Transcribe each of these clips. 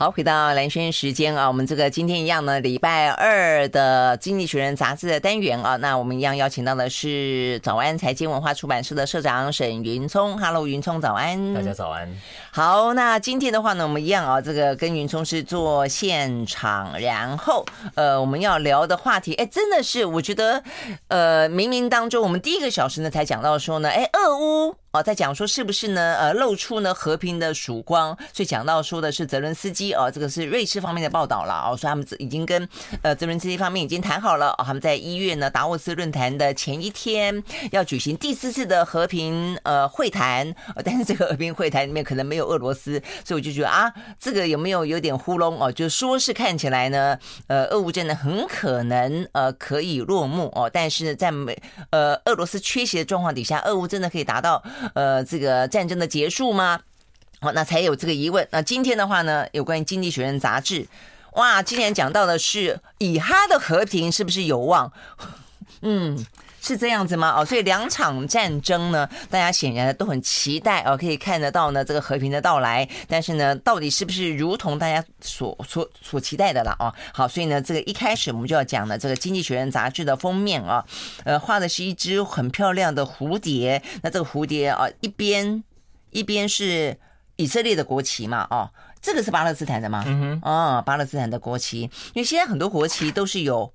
好，回到蓝轩时间啊，我们这个今天一样呢，礼拜二的《经济学人》杂志的单元啊，那我们一样邀请到的是早安财经文化出版社的社长沈云聪。Hello，云聪，早安。大家早安。好，那今天的话呢，我们一样啊，这个跟云聪是做现场，然后呃，我们要聊的话题，哎，真的是我觉得，呃，冥冥当中，我们第一个小时呢才讲到说呢，哎，俄乌。哦，在讲说是不是呢？呃，露出呢和平的曙光，所以讲到说的是泽伦斯基哦，这个是瑞士方面的报道了哦，说他们已经跟呃泽伦斯基方面已经谈好了哦，他们在一月呢达沃斯论坛的前一天要举行第四次的和平呃会谈，但是这个和平会谈里面可能没有俄罗斯，所以我就觉得啊，这个有没有有点糊弄哦？就说是看起来呢，呃，俄乌战呢很可能呃可以落幕哦，但是，在美呃俄罗斯缺席的状况底下，俄乌真的可以达到。呃，这个战争的结束吗？好，那才有这个疑问。那今天的话呢，有关于《经济学人》杂志，哇，今天讲到的是以哈的和平是不是有望？嗯。是这样子吗？哦，所以两场战争呢，大家显然都很期待哦，可以看得到呢这个和平的到来。但是呢，到底是不是如同大家所所所期待的了？哦，好，所以呢，这个一开始我们就要讲的这个《经济学人》杂志的封面啊，呃，画的是一只很漂亮的蝴蝶。那这个蝴蝶啊，一边一边是以色列的国旗嘛，哦，这个是巴勒斯坦的吗？嗯哼，哦，巴勒斯坦的国旗，因为现在很多国旗都是有。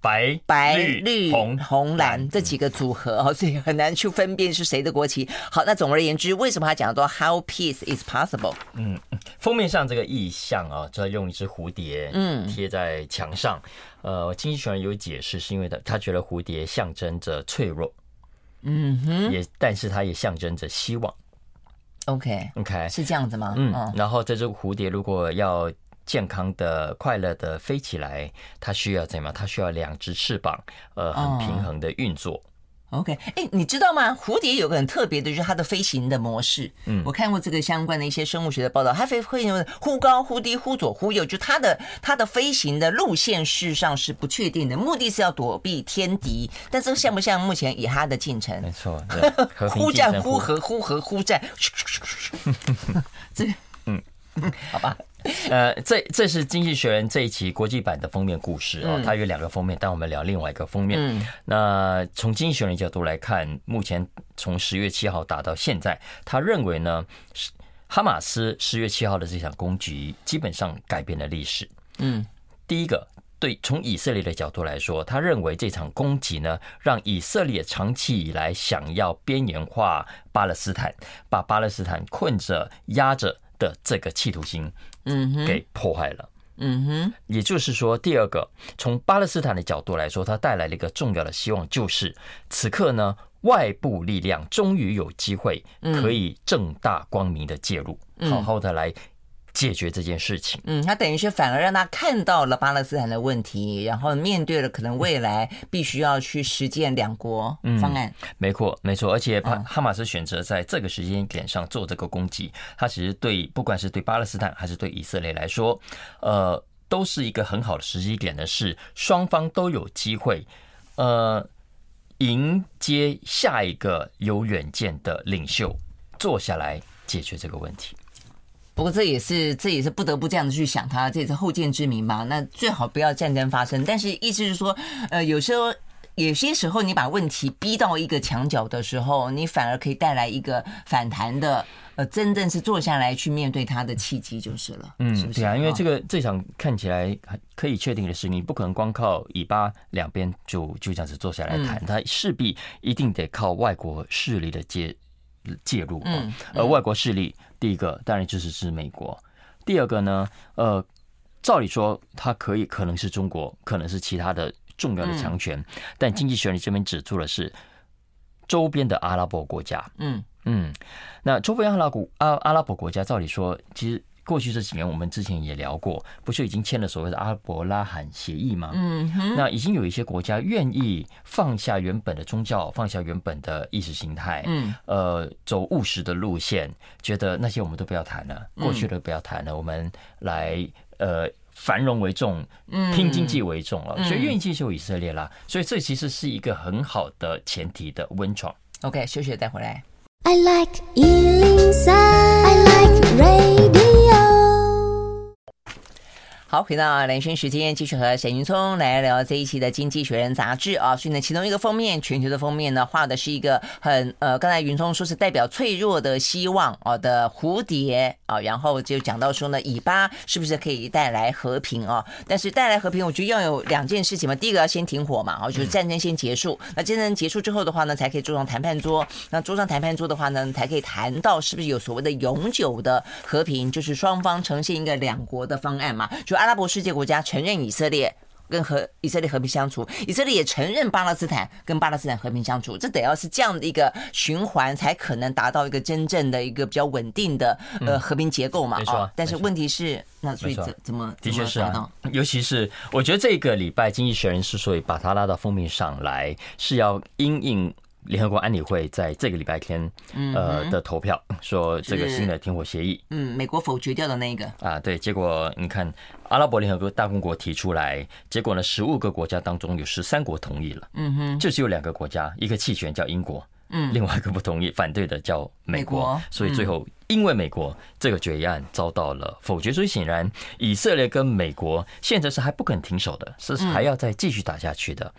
白白绿红红蓝这几个组合哦，所以很难去分辨是谁的国旗。好，那总而言之，为什么他讲说 How peace is possible？嗯，封面上这个意象啊，就要用一只蝴蝶，嗯，贴在墙上。呃，经济学人有解释，是因为他他觉得蝴蝶象征着脆弱，嗯哼，也但是它也象征着希望。OK OK，是这样子吗？嗯，然后这只蝴蝶如果要。健康的、快乐的飞起来，它需要怎么样？它需要两只翅膀，呃，很平衡的运作。Oh, OK，哎，你知道吗？蝴蝶有个很特别的，就是它的飞行的模式。嗯，我看过这个相关的一些生物学的报道，它飞会忽高忽低、忽左忽右，就它的它的飞行的路线事实上是不确定的，目的是要躲避天敌。但这个像不像目前以哈的进程？没错，忽战忽和，忽和忽战。这个，嗯，好吧。呃，这这是《经济学人》这一期国际版的封面故事啊，它有两个封面，但我们聊另外一个封面。嗯，那从《经济学人》角度来看，目前从十月七号打到现在，他认为呢，哈马斯十月七号的这场攻击基本上改变了历史。嗯，第一个，对从以色列的角度来说，他认为这场攻击呢，让以色列长期以来想要边缘化巴勒斯坦，把巴勒斯坦困着、压着的这个企图心。嗯，给破坏了。嗯哼，也就是说，第二个，从巴勒斯坦的角度来说，它带来了一个重要的希望，就是此刻呢，外部力量终于有机会可以正大光明的介入，好好的来。解决这件事情，嗯，他等于是反而让他看到了巴勒斯坦的问题，然后面对了可能未来必须要去实践两国方案。嗯、没错，没错，而且哈哈马斯选择在这个时间点上做这个攻击，他其实对不管是对巴勒斯坦还是对以色列来说，呃，都是一个很好的时机点的是，双方都有机会，呃，迎接下一个有远见的领袖坐下来解决这个问题。不过这也是这也是不得不这样子去想他，这也是后见之明嘛。那最好不要战争发生。但是意思是说，呃，有时候有些时候你把问题逼到一个墙角的时候，你反而可以带来一个反弹的，呃，真正是坐下来去面对它的契机就是了。嗯，是不是？对啊，因为这个这场看起来可以确定的是，你不可能光靠以巴两边就就这样子坐下来谈，它势必一定得靠外国势力的介介入。嗯，而外国势力。第一个当然就是指美国，第二个呢，呃，照理说它可以可能是中国，可能是其他的重要的强权，但经济学人这边指出的是周边的阿拉伯国家，嗯。嗯，那周边阿拉伯阿阿拉伯国家，照理说其实。过去这几年，我们之前也聊过，不是已经签了所谓的阿伯拉罕协议吗？嗯，那已经有一些国家愿意放下原本的宗教，放下原本的意识形态，嗯，呃，走务实的路线，觉得那些我们都不要谈了，过去的不要谈了，我们来呃繁荣为重，拼经济为重了，所以愿意接受以色列啦。所以这其实是一个很好的前提的温床。OK，休息了再回来。I like 103, I like radio 好，回到连线时间，继续和沈云聪来聊这一期的《经济学人》杂志啊。所以呢，其中一个封面，全球的封面呢，画的是一个很呃，刚才云聪说是代表脆弱的希望啊的蝴蝶啊，然后就讲到说呢，以巴是不是可以带来和平啊？但是带来和平，我觉得要有两件事情嘛。第一个要先停火嘛，啊，就是战争先结束。那战争结束之后的话呢，才可以坐上谈判桌。那桌上谈判桌的话呢，才可以谈到是不是有所谓的永久的和平，就是双方呈现一个两国的方案嘛，就。阿拉伯世界国家承认以色列跟和以色列和平相处，以色列也承认巴勒斯坦跟巴勒斯坦和平相处，这得要是这样的一个循环，才可能达到一个真正的一个比较稳定的呃和平结构嘛。没错，但是问题是，那所以怎怎么的确是啊，尤其是我觉得这个礼拜《经济学人》之所以把它拉到封面上来，是要因应。联合国安理会在这个礼拜天，呃的投票 说这个新的停火协议，嗯，美国否决掉的那个。啊，对，结果你看阿拉伯联合国大公国提出来，结果呢，十五个国家当中有十三国同意了，嗯哼，就只有两个国家，一个弃权叫英国，嗯，另外一个不同意反对的叫美国，所以最后因为美国这个决议案遭到了否决，所以显然以色列跟美国现在是还不肯停手的，是还要再继续打下去的。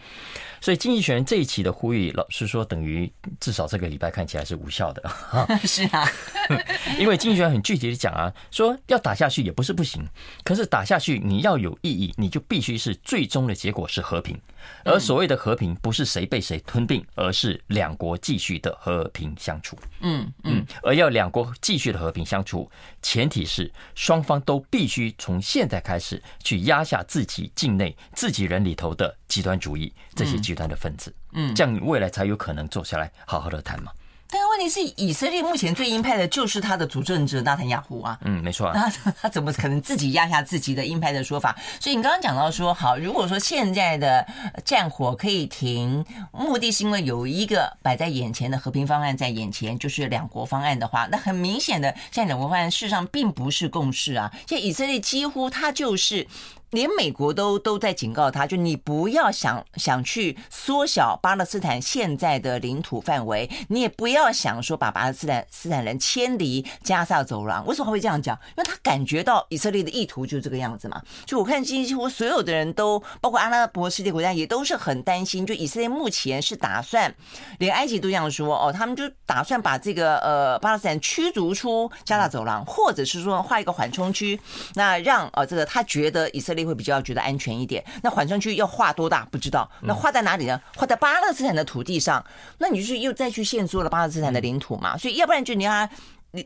所以经济学人这一期的呼吁，老实说，等于至少这个礼拜看起来是无效的。是啊，因为经济学人很具体的讲啊，说要打下去也不是不行，可是打下去你要有意义，你就必须是最终的结果是和平。而所谓的和平，不是谁被谁吞并，而是两国继续的和平相处。嗯嗯，而要两国继续的和平相处，前提是双方都必须从现在开始去压下自己境内自己人里头的极端主义这些极端的分子。嗯，这样未来才有可能坐下来好好的谈嘛。但是问题是，以色列目前最鹰派的就是他的主政者纳坦雅胡啊。嗯，没错。那他怎么可能自己压下自己的鹰派的说法？所以你刚刚讲到说，好，如果说现在的战火可以停，目的是因为有一个摆在眼前的和平方案在眼前，就是两国方案的话，那很明显的，现在两国方案事实上并不是共识啊。现在以色列几乎他就是。连美国都都在警告他，就你不要想想去缩小巴勒斯坦现在的领土范围，你也不要想说把巴勒斯坦斯坦人迁离加萨走廊。为什么会这样讲？因为他感觉到以色列的意图就是这个样子嘛。就我看今几乎所有的人都，包括阿拉伯世界国家也都是很担心。就以色列目前是打算，连埃及都这样说哦，他们就打算把这个呃巴勒斯坦驱逐出加萨走廊，或者是说画一个缓冲区，那让呃这个他觉得以色列。会比较觉得安全一点。那缓冲区要画多大不知道。那画在哪里呢？画在巴勒斯坦的土地上。那你就是又再去限缩了巴勒斯坦的领土嘛？所以要不然就你要你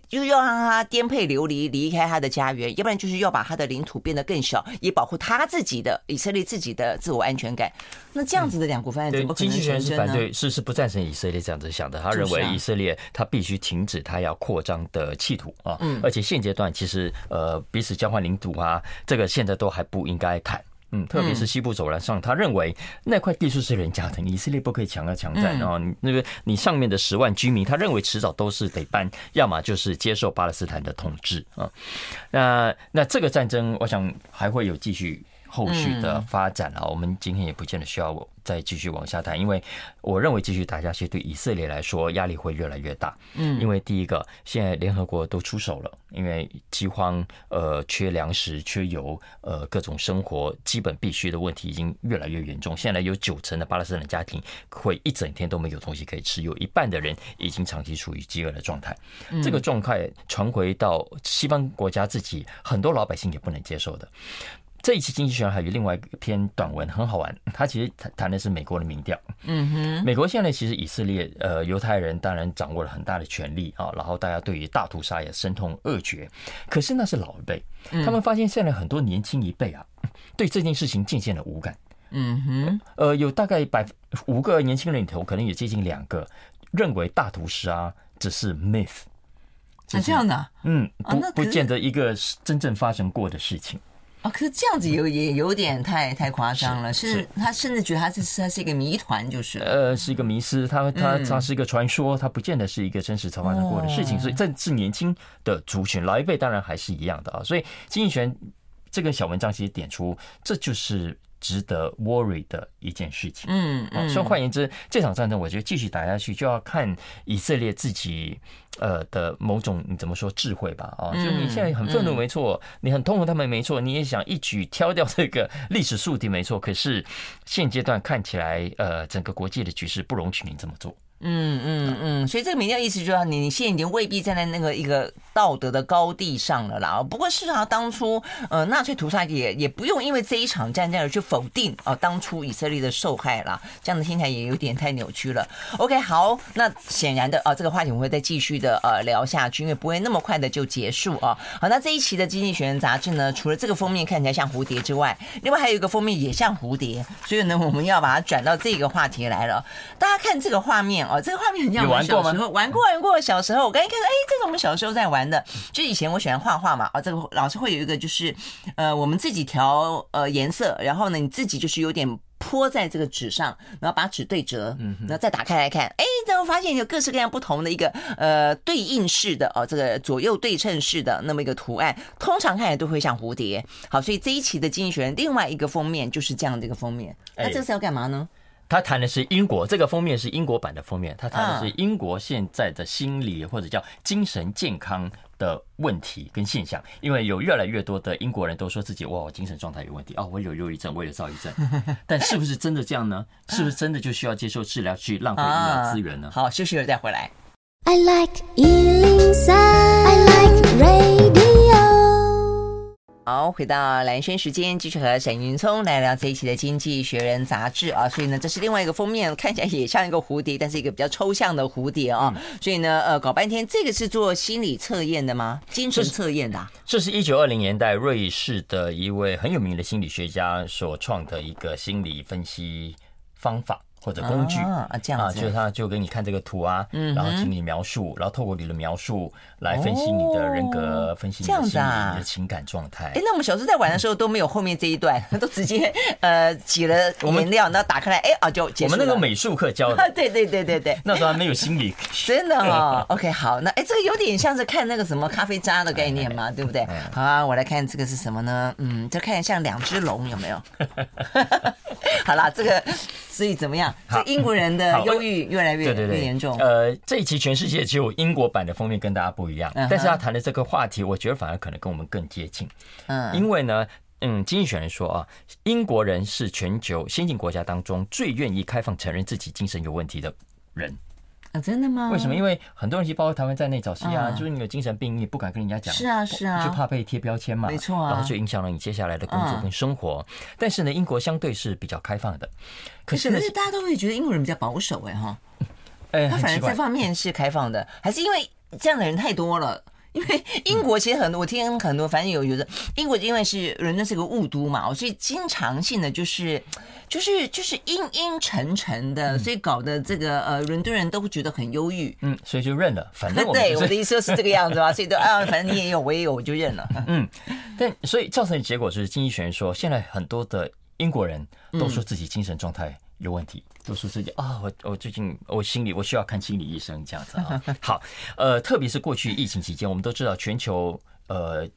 就要让他颠沛流离，离开他的家园；要不然就是要把他的领土变得更小，以保护他自己的以色列自己的自我安全感。那这样子的两国方案怎么可能成真呢？经济学是反对，是是不赞成以色列这样子想的。他认为以色列他必须停止他要扩张的企图啊。嗯。而且现阶段其实呃彼此交换领土啊，这个现在都还不应该谈。嗯，特别是西部走廊上，他认为那块地是人家的，以色列不可以强要强占。然后那个你上面的十万居民，他认为迟早都是得搬，要么就是接受巴勒斯坦的统治啊。那那这个战争，我想还会有继续。后续的发展啊，我们今天也不见得需要再继续往下谈，因为我认为继续打下去对以色列来说压力会越来越大。嗯，因为第一个，现在联合国都出手了，因为饥荒、呃，缺粮食、缺油，呃，各种生活基本必须的问题已经越来越严重。现在有九成的巴勒斯坦家庭会一整天都没有东西可以吃，有一半的人已经长期处于饥饿的状态。这个状态传回到西方国家自己，很多老百姓也不能接受的。这一期经济学人还有另外一篇短文很好玩，他其实谈谈的是美国的民调。嗯哼，美国现在其实以色列呃犹太人当然掌握了很大的权力啊，然后大家对于大屠杀也深痛恶绝。可是那是老一辈，他们发现现在很多年轻一辈啊，对这件事情渐渐的无感。嗯哼，呃，有大概百五个年轻人里头，可能也接近两个认为大屠杀只是 myth，是这样的。嗯，不不见得一个真正发生过的事情。啊，可是这样子有也有点太太夸张了，是他甚至觉得他是他是一个谜团，就是。呃是一个迷思，他他他是一个传说，他不见得是一个真实曾发生过的事情，所以这是年轻的族群，老一辈当然还是一样的啊，所以金逸璇这个小文章其实点出，这就是。值得 worry 的一件事情。嗯嗯，所以换言之，这场战争我觉得继续打下去，就要看以色列自己呃的某种你怎么说智慧吧。啊，就你现在很愤怒没错，你很痛恨他们没错，你也想一举挑掉这个历史宿敌没错。可是现阶段看起来，呃，整个国际的局势不容许你这么做。嗯嗯嗯，所以这个民调意思就是，你你现在已经未必站在那个一个道德的高地上了啦。不过事实上，当初呃纳粹屠杀也也不用因为这一场战争而去否定啊当初以色列的受害啦。这样的听起来也有点太扭曲了。OK，好，那显然的啊，这个话题我们会再继续的呃聊下去，因为不会那么快的就结束啊。好，那这一期的《经济学人》杂志呢，除了这个封面看起来像蝴蝶之外，另外还有一个封面也像蝴蝶，所以呢，我们要把它转到这个话题来了。大家看这个画面。哦，这个画面很像我们小时候玩过玩过。小时候我刚一看，哎，这是我们小时候在玩的。就以前我喜欢画画嘛，啊，这个老师会有一个，就是呃，我们自己调呃颜色，然后呢，你自己就是有点泼在这个纸上，然后把纸对折，嗯，然后再打开来看，哎，然后发现有各式各样不同的一个呃对应式的哦，这个左右对称式的那么一个图案，通常看起来都会像蝴蝶。好，所以这一期的《经济学人》另外一个封面就是这样的一个封面。那这是要干嘛呢？他谈的是英国，这个封面是英国版的封面。他谈的是英国现在的心理或者叫精神健康的问题跟现象，因为有越来越多的英国人都说自己哇，我精神状态有问题哦，我有忧郁症，我有躁郁症。但是不是真的这样呢？是不是真的就需要接受治疗去浪费医疗资源呢？好，休息了再回来。I like 103, I like radio 好，回到蓝轩时间，继续和沈云聪来聊这一期的《经济学人》杂志啊。所以呢，这是另外一个封面，看起来也像一个蝴蝶，但是一个比较抽象的蝴蝶啊。所以呢，呃，搞半天，这个是做心理测验的吗？精神测验的啊？这是一九二零年代瑞士的一位很有名的心理学家所创的一个心理分析方法。或者工具啊，这样啊，就是他就给你看这个图啊，然后请你描述，然后透过你的描述来分析你的人格，分析你的心理、你的情感状态。哎，那我们小时候在玩的时候都没有后面这一段，都直接呃挤了颜料，然后打开来，哎啊就结束。我们那个美术课教的，对对对对对，那时候还没有心理，真的哦。OK，好，那哎这个有点像是看那个什么咖啡渣的概念嘛，对不对？好啊，我来看这个是什么呢？嗯，就看像两只龙，有没有？好啦，这个所以怎么样？这英国人。的忧郁越来越对对对严重。呃，这一期全世界只有英国版的封面跟大家不一样，但是他谈的这个话题，我觉得反而可能跟我们更接近。嗯，因为呢，嗯，经济学人说啊，英国人是全球先进国家当中最愿意开放承认自己精神有问题的人。啊，真的吗？为什么？因为很多人，其实包括台湾在内，早期啊，就是你有精神病，你也不敢跟人家讲，是啊，是啊，就怕被贴标签嘛，没错啊，然后就影响了你接下来的工作跟生活。但是呢，英国相对是比较开放的，可是呢，大家都会觉得英国人比较保守哎哈，哎，他反而这方面是开放的，还是因为这样的人太多了？因为英国其实很多，我听很多，反正有有的英国因为是伦敦是个雾都嘛，所以经常性的就是就是就是阴阴沉沉的，所以搞得这个呃伦敦人都会觉得很忧郁。嗯，所以就认了，反正 我对我的意思是这个样子吧，所以都啊，反正你也有，我也有，我就认了。嗯，但所以造成的结果就是，经济学人说，现在很多的英国人都说自己精神状态有问题。都说自己啊，我我最近我心里我需要看心理医生这样子啊。好，呃，特别是过去疫情期间，我们都知道全球呃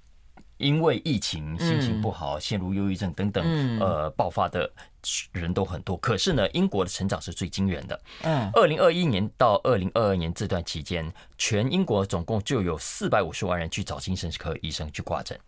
因为疫情心情不好，陷入忧郁症等等呃爆发的人都很多。可是呢，英国的成长是最惊人的。嗯，二零二一年到二零二二年这段期间，全英国总共就有四百五十万人去找精神科医生去挂诊，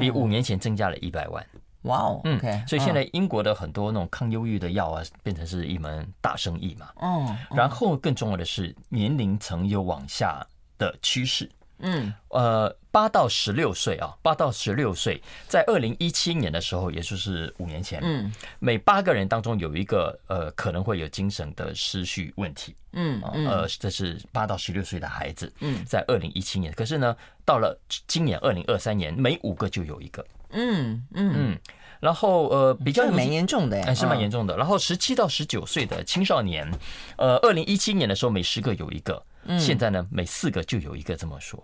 比五年前增加了一百万。哇哦，嗯，所以现在英国的很多那种抗忧郁的药啊，变成是一门大生意嘛。哦，然后更重要的是年龄层有往下的趋势。嗯，呃，八到十六岁啊，八到十六岁，在二零一七年的时候，也就是五年前，嗯，每八个人当中有一个呃可能会有精神的失序问题。嗯，呃，这是八到十六岁的孩子。嗯，在二零一七年，可是呢，到了今年二零二三年，每五个就有一个。嗯嗯嗯，然后呃比较蛮严重的，哎是蛮严重的。然后十七到十九岁的青少年，呃，二零一七年的时候每十个有一个，现在呢每四个就有一个这么说，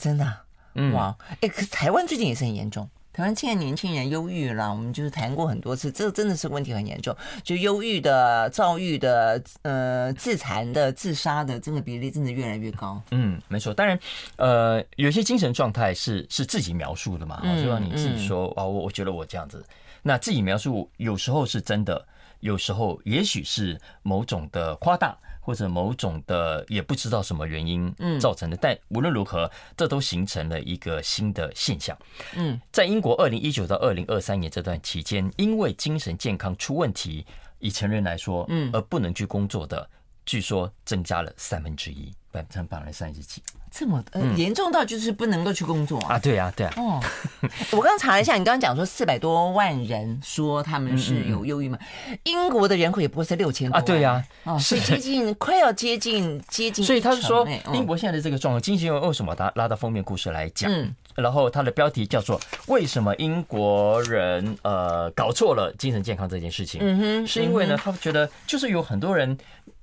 真的，嗯。哇，哎，可是台湾最近也是很严重。台湾现在年轻人忧郁了，我们就是谈过很多次，这个真的是问题很严重。就忧郁的、躁郁的、呃，自残的、自杀的，这个比例真的越来越高。嗯，没错。当然，呃，有些精神状态是是自己描述的嘛，就让你自己说啊，我、嗯哦、我觉得我这样子，那自己描述有时候是真的，有时候也许是某种的夸大。或者某种的也不知道什么原因造成的，但无论如何，这都形成了一个新的现象。嗯，在英国二零一九到二零二三年这段期间，因为精神健康出问题，以成人来说，嗯，而不能去工作的，据说增加了三分之一，百分之百分之三十几。这么呃严重到就是不能够去工作啊？啊，对啊，对啊。哦，我刚刚查了一下，你刚刚讲说四百多万人说他们是有忧郁嘛？英国的人口也不过是六千多啊？对呀，是接近快要接近接近。所以他是说，英国现在的这个状况，经济为什么他拉到封面故事来讲？嗯，然后他的标题叫做“为什么英国人呃搞错了精神健康这件事情”？嗯哼，是因为呢，他觉得就是有很多人。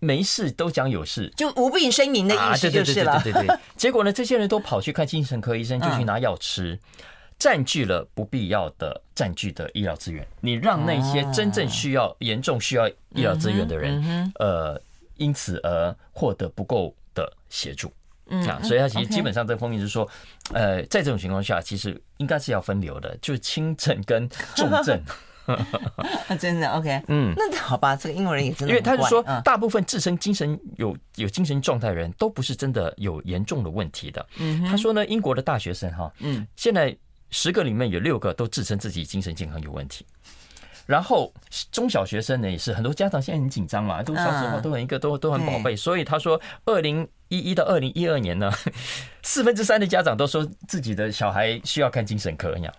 没事都讲有事，就无病呻吟的意思就是了。对对对，结果呢，这些人都跑去看精神科医生，就去拿药吃，占据了不必要的占据的医疗资源。你让那些真正需要、严重需要医疗资源的人，呃，因此而获得不够的协助。啊，所以他其实基本上这个封面就是说，呃，在这种情况下，其实应该是要分流的，就是轻症跟重症。真的 OK，嗯，那好吧，这个英国人也真的，因为他是说，大部分自身精神有有精神状态的人都不是真的有严重的问题的。嗯，他说呢，英国的大学生哈，嗯，现在十个里面有六个都自称自己精神健康有问题。然后中小学生呢也是很多家长现在很紧张嘛，都小时候都很一个都都很宝贝，所以他说，二零一一到二零一二年呢，四分之三的家长都说自己的小孩需要看精神科一样。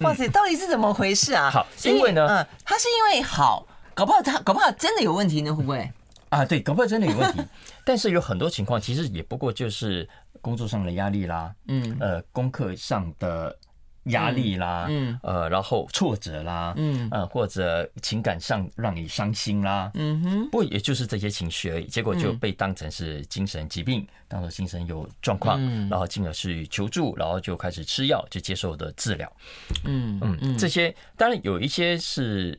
哇塞，到底是怎么回事啊？好，因为呢，嗯，他是因为好，搞不好他搞不好真的有问题呢，会不会？啊，对，搞不好真的有问题。但是有很多情况，其实也不过就是工作上的压力啦，嗯，呃，功课上的。压力啦，嗯，呃，然后挫折啦，嗯，呃，或者情感上让你伤心啦，嗯哼，不过也就是这些情绪而已，结果就被当成是精神疾病，当做精神有状况，然后进而去求助，然后就开始吃药，就接受的治疗，嗯嗯，这些当然有一些是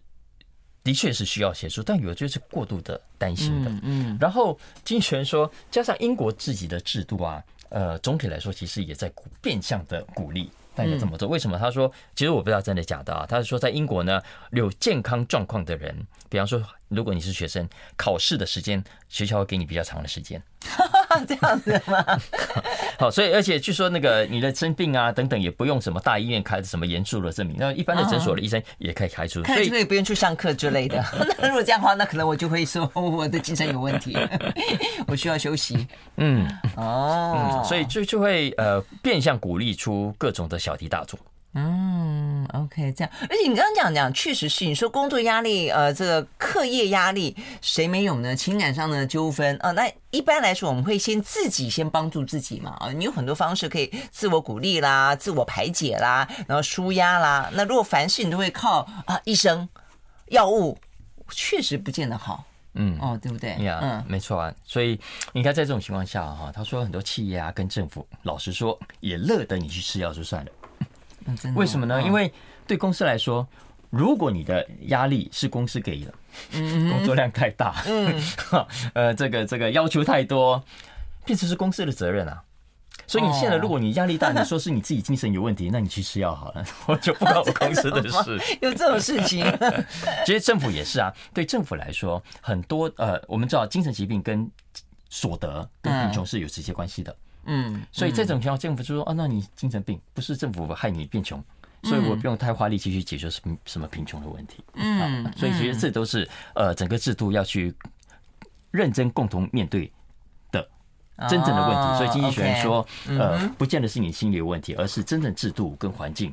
的确是需要协助，但有的就是过度的担心的，嗯，然后经济学人说，加上英国自己的制度啊，呃，总体来说其实也在变相的鼓励。大家怎么做，为什么？他说，其实我不知道真的假的啊。他是说，在英国呢，有健康状况的人，比方说，如果你是学生，考试的时间，学校会给你比较长的时间。这样子吗？好，所以而且据说那个你的生病啊等等，也不用什么大医院开什么严肃的证明，那一般的诊所的医生也可以开出，所以也不用去上课之类的。那如果这样的话，那可能我就会说我的精神有问题，我需要休息。嗯，哦，所以就就会呃变相鼓励出各种的小题大做。嗯，OK，这样，而且你刚刚讲讲，确实是你说工作压力，呃，这个课业压力谁没有呢？情感上的纠纷啊，那一般来说，我们会先自己先帮助自己嘛，啊，你有很多方式可以自我鼓励啦，自我排解啦，然后舒压啦。那如果凡事你都会靠啊医生、药物，确实不见得好。嗯，哦，对不对？呀，嗯，没错啊。所以你看，在这种情况下哈，他说很多企业啊跟政府，老实说也乐得你去吃药就算了。为什么呢？因为对公司来说，如果你的压力是公司给的，工作量太大，嗯，呃，这个这个要求太多，变成是公司的责任啊。所以你现在，如果你压力大，你说是你自己精神有问题，那你去吃药好了，我就不关我公司的事。有这种事情？其实政府也是啊。对政府来说，很多呃，我们知道精神疾病跟所得跟贫穷是有直接关系的。嗯，所以这种情况，政府就说啊，那你精神病不是政府害你变穷，所以我不用太花力气去解决什么什么贫穷的问题。嗯，所以其实这都是呃整个制度要去认真共同面对的真正的问题。所以经济学人说，呃，不见得是你心理有问题，而是真正制度跟环境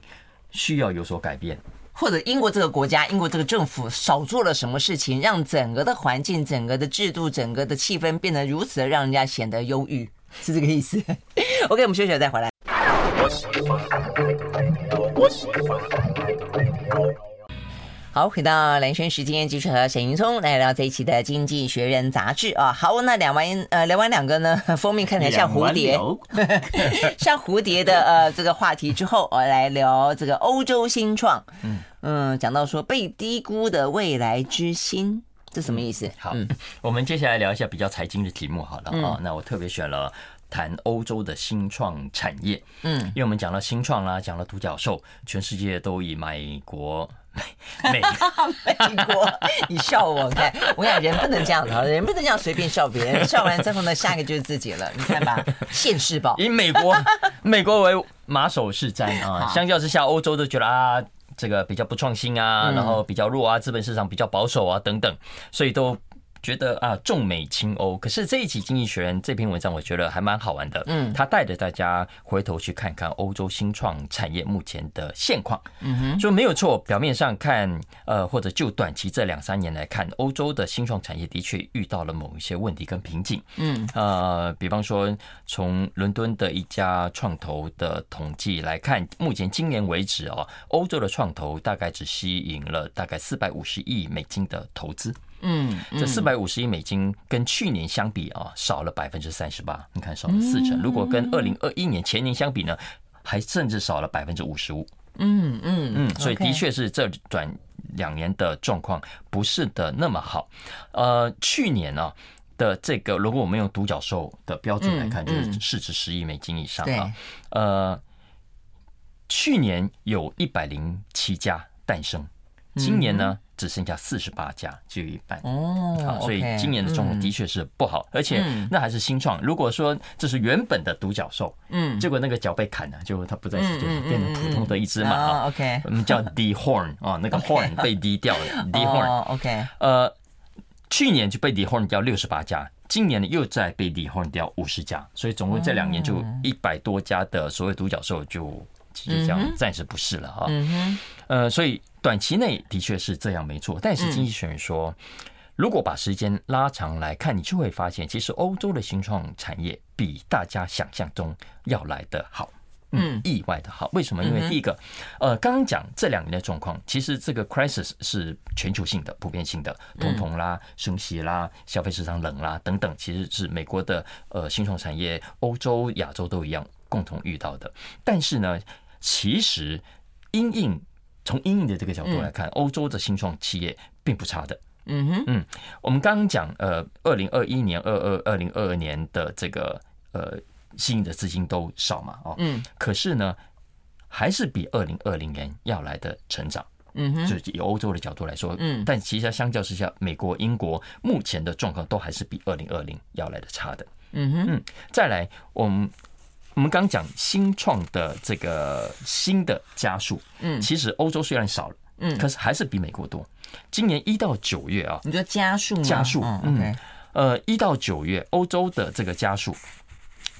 需要有所改变，或者英国这个国家、英国这个政府少做了什么事情，让整个的环境、整个的制度、整个的气氛变得如此的让人家显得忧郁。是这个意思。OK，我们休息了再回来。好，回到蓝轩时间，继续和沈云聪来聊这一期的《经济学人》杂志啊。好，那两完呃聊完两个呢，封面看起来像蝴蝶，像蝴蝶的呃这个话题之后，我来聊这个欧洲新创。嗯嗯，讲到说被低估的未来之星，这什么意思？好，我们接下来聊一下比较财经的题目好了。啊。那我特别选了。谈欧洲的新创产业，嗯，因为我们讲了新创啦，讲了独角兽，全世界都以美国美美美国，你笑我看，我讲人不能这样，人不能这样随便笑别人，笑完之后呢，下一个就是自己了，你看吧，现世报。以美国美国为马首是瞻啊，相较之下，欧洲都觉得啊，这个比较不创新啊，然后比较弱啊，资本市场比较保守啊，等等，所以都。觉得啊，重美轻欧。可是这一期《经济学人》这篇文章，我觉得还蛮好玩的。嗯，他带着大家回头去看看欧洲新创产业目前的现况。嗯哼，说没有错。表面上看，呃，或者就短期这两三年来看，欧洲的新创产业的确遇到了某一些问题跟瓶颈。嗯，呃，比方说，从伦敦的一家创投的统计来看，目前今年为止哦，欧洲的创投大概只吸引了大概四百五十亿美金的投资。嗯，这四百五十亿美金跟去年相比啊，少了百分之三十八。你看，少了四成。如果跟二零二一年前年相比呢，还甚至少了百分之五十五。嗯嗯嗯，所以的确是这转两年的状况不是的那么好。呃，去年呢的这个，如果我们用独角兽的标准来看，就是市值十亿美金以上啊。呃，去年有一百零七家诞生，今年呢？只剩下四十八家，只有一半哦。好，所以今年的状况的确是不好，而且那还是新创。如果说这是原本的独角兽，嗯，结果那个脚被砍了，就它不再是，就是变成普通的一只马啊。OK，我们叫 dehorn 啊，那个 horn 被低掉了，dehorn。OK，呃，去年就被 dehorn 掉六十八家，今年呢又在被 dehorn 掉五十家，所以总共这两年就一百多家的所谓独角兽就其实这样暂时不是了哈。嗯哼，呃，所以。短期内的确是这样，没错。但是经济学人说，如果把时间拉长来看，你就会发现，其实欧洲的新创产业比大家想象中要来得好，嗯，意外的好。为什么？因为第一个，呃，刚刚讲这两年的状况，其实这个 crisis 是全球性的、普遍性的，通膨啦、升息啦、消费市场冷啦等等，其实是美国的呃新创产业、欧洲、亚洲都一样共同遇到的。但是呢，其实因应从英语的这个角度来看，欧洲的新创企业并不差的。嗯哼，嗯，我们刚刚讲，呃，二零二一年、二二、二零二二年的这个呃吸引的资金都少嘛，哦，嗯，可是呢，还是比二零二零年要来的成长。嗯哼，就是以欧洲的角度来说，嗯，但其实相较之下，美国、英国目前的状况都还是比二零二零要来的差的。嗯哼，嗯，再来，我们。我们刚讲新创的这个新的家数，嗯，其实欧洲虽然少了，嗯，可是还是比美国多。今年一到九月啊，你说家数吗？家数，嗯，呃，一到九月，欧洲的这个家数，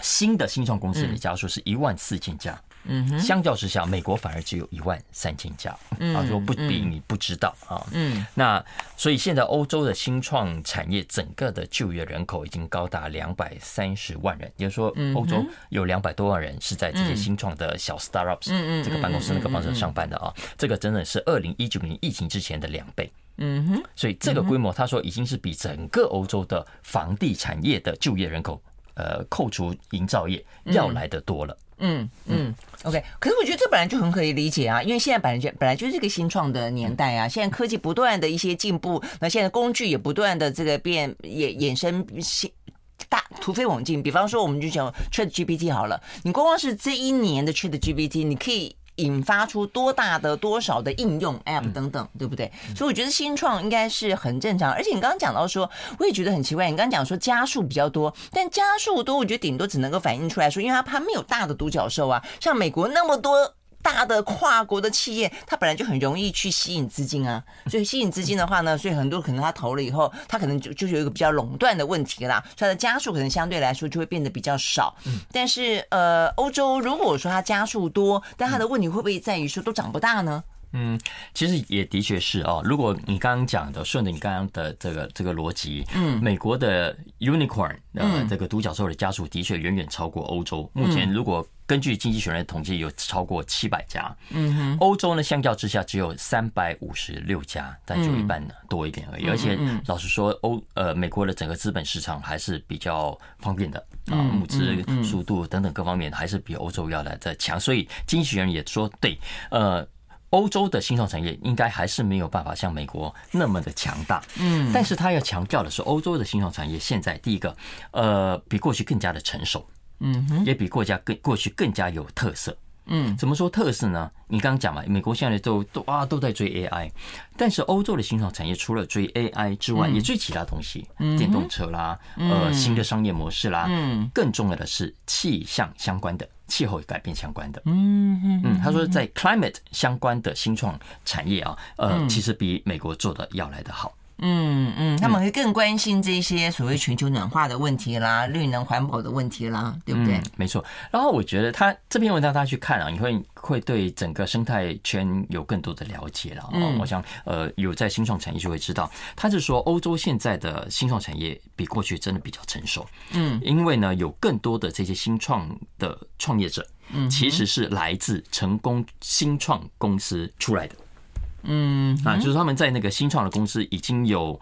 新的新创公司的家数是一万四千家。嗯，相较之下，美国反而只有一万三千家。啊，说不比你不知道啊。嗯，那所以现在欧洲的新创产业整个的就业人口已经高达两百三十万人，也就是说，欧洲有两百多万人是在这些新创的小 startups 这个办公室那个方式上班的啊。这个真的是二零一九年疫情之前的两倍。嗯哼，所以这个规模，他说已经是比整个欧洲的房地产业的就业人口，呃，扣除营造业要来得多了。嗯嗯，OK，可是我觉得这本来就很可以理解啊，因为现在本来就本来就是一个新创的年代啊，现在科技不断的一些进步，那现在工具也不断的这个变，衍衍生新大突飞猛进。比方说，我们就讲 ChatGPT 好了，你光光是这一年的 ChatGPT，你可以。引发出多大的多少的应用 App 等等，对不对？所以我觉得新创应该是很正常。而且你刚刚讲到说，我也觉得很奇怪。你刚刚讲说加速比较多，但加速多，我觉得顶多只能够反映出来说，因为它它没有大的独角兽啊，像美国那么多。大的跨国的企业，它本来就很容易去吸引资金啊，所以吸引资金的话呢，所以很多可能他投了以后，他可能就就是有一个比较垄断的问题啦，所以它的家数可能相对来说就会变得比较少。但是呃，欧洲如果说它家数多，但它的问题会不会在于说都长不大呢？嗯，其实也的确是哦。如果你刚刚讲的顺着你刚刚的这个这个逻辑，嗯，美国的 unicorn 呃这个独角兽的家数的确远远超过欧洲。目前如果根据经济学人的统计，有超过七百家。嗯哼，欧洲呢，相较之下只有三百五十六家，但就一半多一点而已。而且老实说，欧呃美国的整个资本市场还是比较方便的啊，募资速度等等各方面还是比欧洲要来的强。所以经济学人也说，对，呃。欧洲的新创产业应该还是没有办法像美国那么的强大，嗯，但是他要强调的是，欧洲的新创产业现在第一个，呃，比过去更加的成熟，嗯，也比过家更过去更加有特色，嗯，怎么说特色呢？你刚刚讲嘛，美国现在都都啊都在追 AI，但是欧洲的新创产业除了追 AI 之外，也追其他东西，电动车啦，呃，新的商业模式啦，嗯，更重要的是气象相关的。气候改变相关的，嗯嗯嗯，他说在 climate 相关的新创产业啊，呃，其实比美国做的要来的好。嗯嗯，他们会更关心这些所谓全球暖化的问题啦，绿能环保的问题啦，对不对？嗯、没错。然后我觉得他这篇文章大家去看啊，你会会对整个生态圈有更多的了解了。嗯，我想呃，有在新创产业就会知道，他是说欧洲现在的新创产业比过去真的比较成熟。嗯，因为呢，有更多的这些新创的创业者，嗯，其实是来自成功新创公司出来的。嗯啊，就是他们在那个新创的公司已经有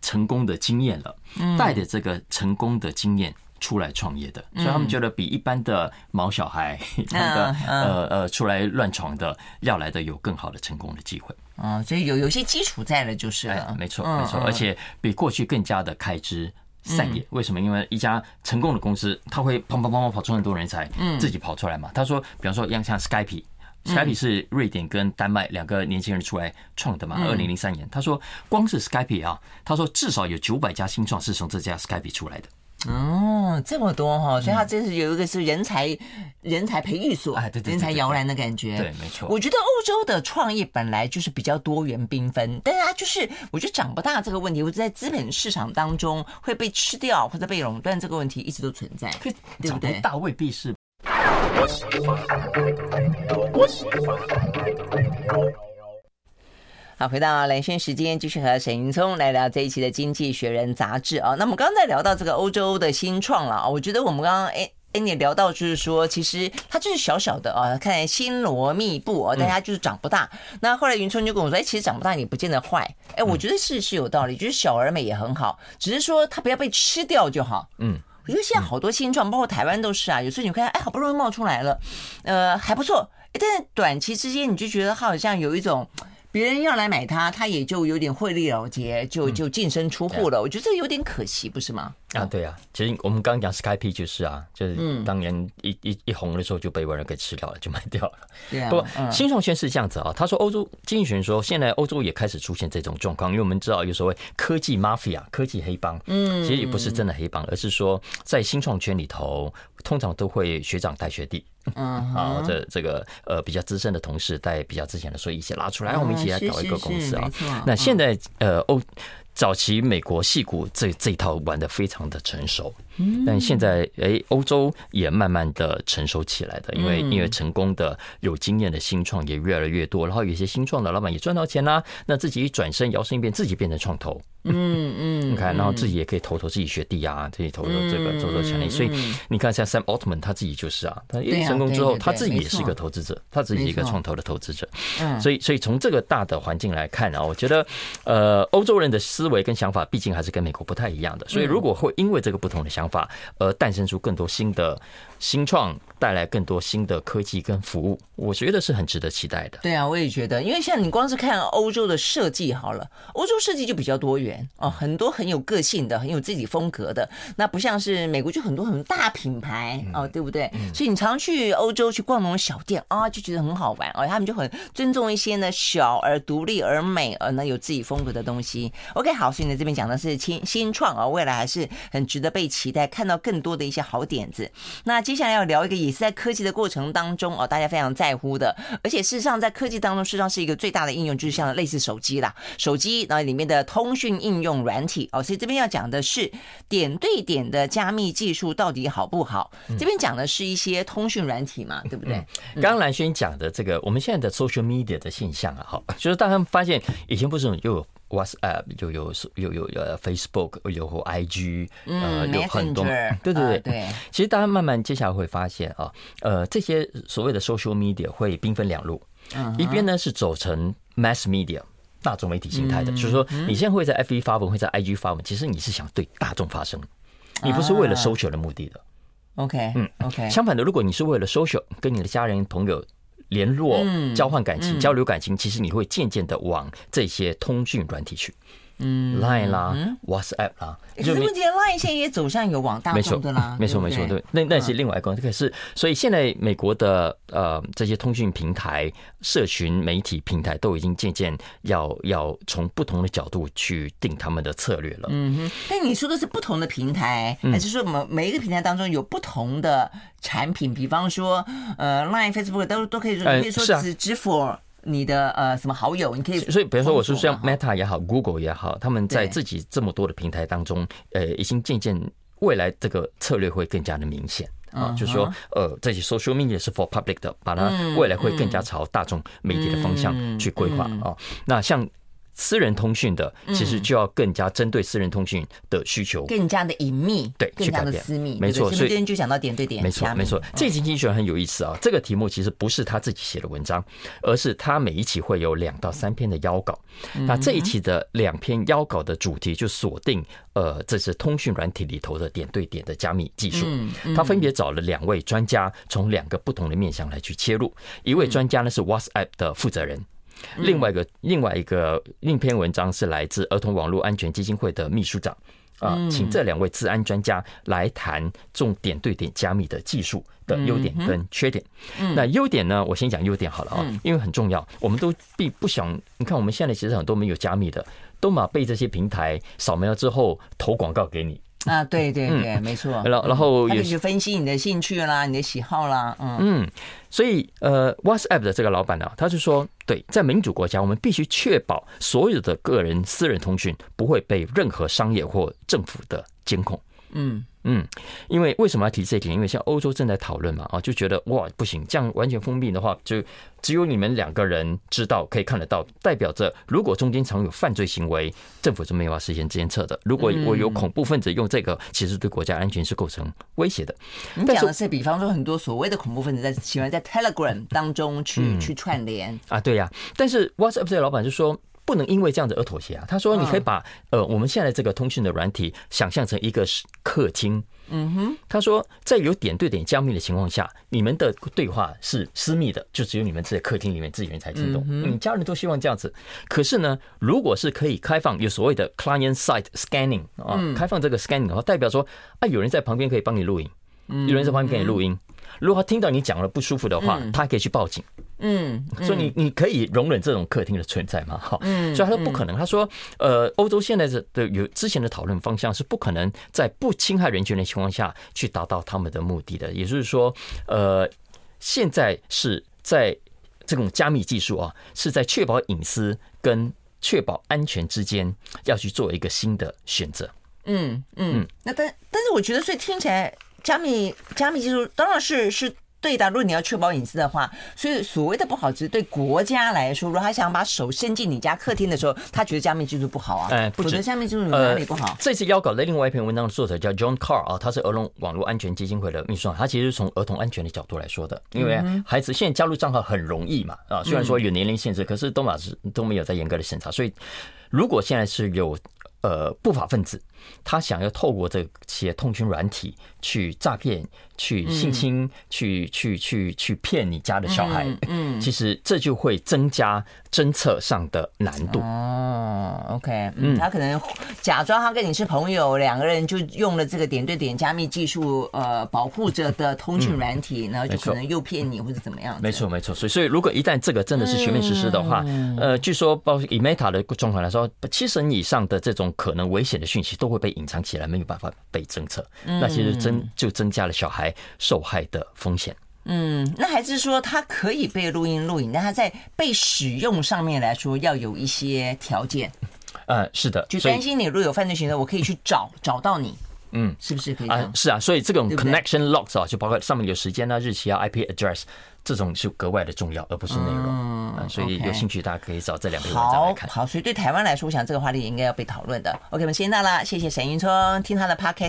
成功的经验了，带着这个成功的经验出来创业的，所以他们觉得比一般的毛小孩 那个呃呃出来乱闯的要来的有更好的成功的机会。啊，所以有有些基础在了，就是了。没错没错，而且比过去更加的开枝散叶。为什么？因为一家成功的公司，他会砰砰砰砰跑出很多人才，自己跑出来嘛。他说，比方说像像 Skype。Skype 是瑞典跟丹麦两个年轻人出来创的嘛？二零零三年，他说光是 Skype 啊，他说至少有九百家新创是从这家 Skype 出来的。哦，这么多哈，所以他这是有一个是人才人才培育所，哎，对对，人才摇篮的感觉。对，没错。我觉得欧洲的创业本来就是比较多元缤纷，但是它就是我觉得长不大这个问题，或者在资本市场当中会被吃掉或者被垄断这个问题一直都存在，对不对？大未必是。好，回到蓝轩时间，继续和沈云聪来聊这一期的《经济学人》杂志啊。那我们刚刚在聊到这个欧洲的新创了啊，我觉得我们刚刚哎哎，你聊到就是说，其实它就是小小的啊，看来星罗密布啊，但它就是长不大。那后来云聪就跟我说，哎，其实长不大也不见得坏。哎，我觉得是是有道理，就是小而美也很好，只是说它不要被吃掉就好。嗯。我觉得现在好多新创，包括台湾都是啊。有时候你看，哎，好不容易冒出来了，呃，还不错。但是短期之间，你就觉得好像有一种。别人要来买它，它也就有点获利了结，就就净身出户了。嗯、我觉得这有点可惜，不是吗？啊，对啊。其实我们刚刚讲 Skype 就是啊，就是当年一一一红的时候就被外人给吃掉了，就卖掉了。对啊。不过新创圈是这样子啊，他说欧洲经济学人说，现在欧洲也开始出现这种状况，因为我们知道有所谓科技 mafia 科技黑帮，嗯，其实也不是真的黑帮，而是说在新创圈里头，通常都会学长带学弟。嗯，好，这这个呃比较资深的同事带比较之前的，所以一起拉出来，我们一起来搞一个公司啊。那现在呃欧早期美国戏骨这这一套玩的非常的成熟。但现在，哎，欧洲也慢慢的成熟起来的，因为因为成功的、有经验的新创也越来越多，然后有些新创的老板也赚到钱啦，那自己一转身摇身一变，自己变成创投，嗯嗯，你看，然后自己也可以投投自己学弟啊，自己投投这个做做潜力，所以你看像 Sam Altman 他自己就是啊，他一成功之后，他自己也是一个投资者，他自己一个创投的投资者，嗯，所以所以从这个大的环境来看啊，我觉得，呃，欧洲人的思维跟想法毕竟还是跟美国不太一样的，所以如果会因为这个不同的想法，法而诞生出更多新的新创，带来更多新的科技跟服务，我觉得是很值得期待的。对啊，我也觉得，因为像你光是看欧洲的设计好了，欧洲设计就比较多元哦，很多很有个性的，很有自己风格的。那不像是美国，就很多很大品牌哦，对不对？所以你常去欧洲去逛那种小店啊，就觉得很好玩哦。他们就很尊重一些呢小而独立而美而呢有自己风格的东西。OK，好，所以呢这边讲的是新新创啊，未来还是很值得被期待，看到更多的一些好点子。那接下来要聊一个也是在科技的过程当中哦，大家非常在乎的，而且事实上在科技当中，事实上是一个最大的应用，就是像类似手机啦，手机然后里面的通讯应用软体哦，所以这边要讲的是点对点的加密技术到底好不好？这边讲的是一些通讯软体嘛，对不对？刚刚兰萱讲的这个，我们现在的 social media 的现象啊，哈，就是大家发现以前不是有 WhatsApp，又有又有呃 Facebook，有 IG，呃，嗯、有很多对对对、呃、对。其实大家慢慢接下来会发现啊，呃，这些所谓的 social media 会兵分两路，嗯、一边呢是走成 mass media 大众媒体形态的，嗯、就是说你现在会在 FB 发文，会在 IG 发文，其实你是想对大众发声，你不是为了 social 的目的的。啊、OK，嗯，OK。相反的，如果你是为了 social，跟你的家人朋友。联络、交换感情、交流感情，其实你会渐渐的往这些通讯软体去。嗯，Line 啦，WhatsApp 啦，就问题，Line 现在也走向有往大众的啦，没错，没错，对，那那是另外一个，可是，所以现在美国的呃这些通讯平台、社群媒体平台都已经渐渐要要从不同的角度去定他们的策略了。嗯哼，但你说的是不同的平台，还是说每每一个平台当中有不同的产品？比方说，呃，Line、Facebook 都都可以说，可以说只只 for。你的呃什么好友，你可以所以比如说我说像 Meta 也好，Google 也好，他们在自己这么多的平台当中，呃，已经渐渐未来这个策略会更加的明显。啊，就是说呃这些 social media 是 for public 的，把它未来会更加朝大众媒体的方向去规划啊。那像。私人通讯的，其实就要更加针对私人通讯的需求，更加的隐秘，对，更加的私密，没错。所以就讲到点对点，没错，没错。这经济学人很有意思啊，这个题目其实不是他自己写的文章，而是他每一期会有两到三篇的邀稿。那这一期的两篇邀稿的主题就锁定，呃，这是通讯软体里头的点对点的加密技术。他分别找了两位专家，从两个不同的面向来去切入。一位专家呢是 WhatsApp 的负责人。另外一个另外一个另一篇文章是来自儿童网络安全基金会的秘书长。啊，请这两位治安专家来谈重点对点加密的技术的优点跟缺点。那优点呢，我先讲优点好了啊，因为很重要，我们都并不想，你看我们现在其实很多没有加密的，都嘛被这些平台扫描之后投广告给你。啊，对对对，没错。然后然后也去分析你的兴趣啦，你的喜好啦，嗯嗯。所以呃，WhatsApp 的这个老板呢，他是说，对，在民主国家，我们必须确保所有的个人私人通讯不会被任何商业或政府的监控。嗯。嗯，因为为什么要提这一点？因为像欧洲正在讨论嘛，啊，就觉得哇，不行，这样完全封闭的话，就只有你们两个人知道，可以看得到，代表着如果中间常有犯罪行为，政府是没有办法实现监测的。如果我有恐怖分子用这个，其实对国家安全是构成威胁的。你讲的是，比方说很多所谓的恐怖分子在喜欢在 Telegram 当中去去串联啊，对呀。但是 WhatsApp 这个老板就说。不能因为这样子而妥协啊！他说：“你可以把呃我们现在这个通讯的软体想象成一个客厅。嗯哼，他说在有点对点加密的情况下，你们的对话是私密的，就只有你们在客厅里面自己人才听懂。嗯，家人都希望这样子。可是呢，如果是可以开放有所谓的 client side scanning 啊，开放这个 scanning 的话，代表说啊，有人在旁边可以帮你录音，有人在旁边给你录音。如果他听到你讲了不舒服的话，他还可以去报警。”嗯，所以你你可以容忍这种客厅的存在吗？哈，嗯，所以他说不可能。他说，呃，欧洲现在的的有之前的讨论方向是不可能在不侵害人权的情况下去达到他们的目的的。也就是说，呃，现在是在这种加密技术啊，是在确保隐私跟确保安全之间要去做一个新的选择。嗯嗯，那但但是我觉得，所以听起来加密加密技术当然是是。对的，如果你要确保隐私的话，所以所谓的不好，只是对国家来说，如果他想把手伸进你家客厅的时候，他觉得加密技术不好啊。哎，不止加密技术哪里不好？这次要稿的另外一篇文章的作者叫 John Carr 啊，他是儿童网络安全基金会的秘书长，他其实是从儿童安全的角度来说的，因为孩子现在加入账号很容易嘛啊，虽然说有年龄限制，可是都马是都没有在严格的审查，所以如果现在是有呃不法分子，他想要透过这些通讯软体去诈骗。去性侵，去去去去骗你家的小孩，嗯，其实这就会增加侦测上的难度。哦，OK，嗯，他可能假装他跟你是朋友，两个人就用了这个点对点加密技术，呃，保护着的通讯软体，然后就可能诱骗你或者怎么样。没错，没错。所以，所以如果一旦这个真的是全面实施的话，呃，据说包括以 Meta 的状况来说，七成以上的这种可能危险的讯息都会被隐藏起来，没有办法被侦测。那其实增就增加了小孩受害的风险，嗯，那还是说它可以被录音录影，但它在被使用上面来说要有一些条件。呃，是的，就担心你如果有犯罪行为，我可以去找找到你，嗯，是不是可以啊？是啊，所以这种 connection logs 啊，就包括上面有时间啊、日期啊、IP address 这种是格外的重要，而不是内容。嗯，所以有兴趣大家可以找这两篇文章来看。好，好，所以对台湾来说，我想这个话题应该要被讨论的。OK，我们先到了，谢谢沈云聪，听他的 Podcast。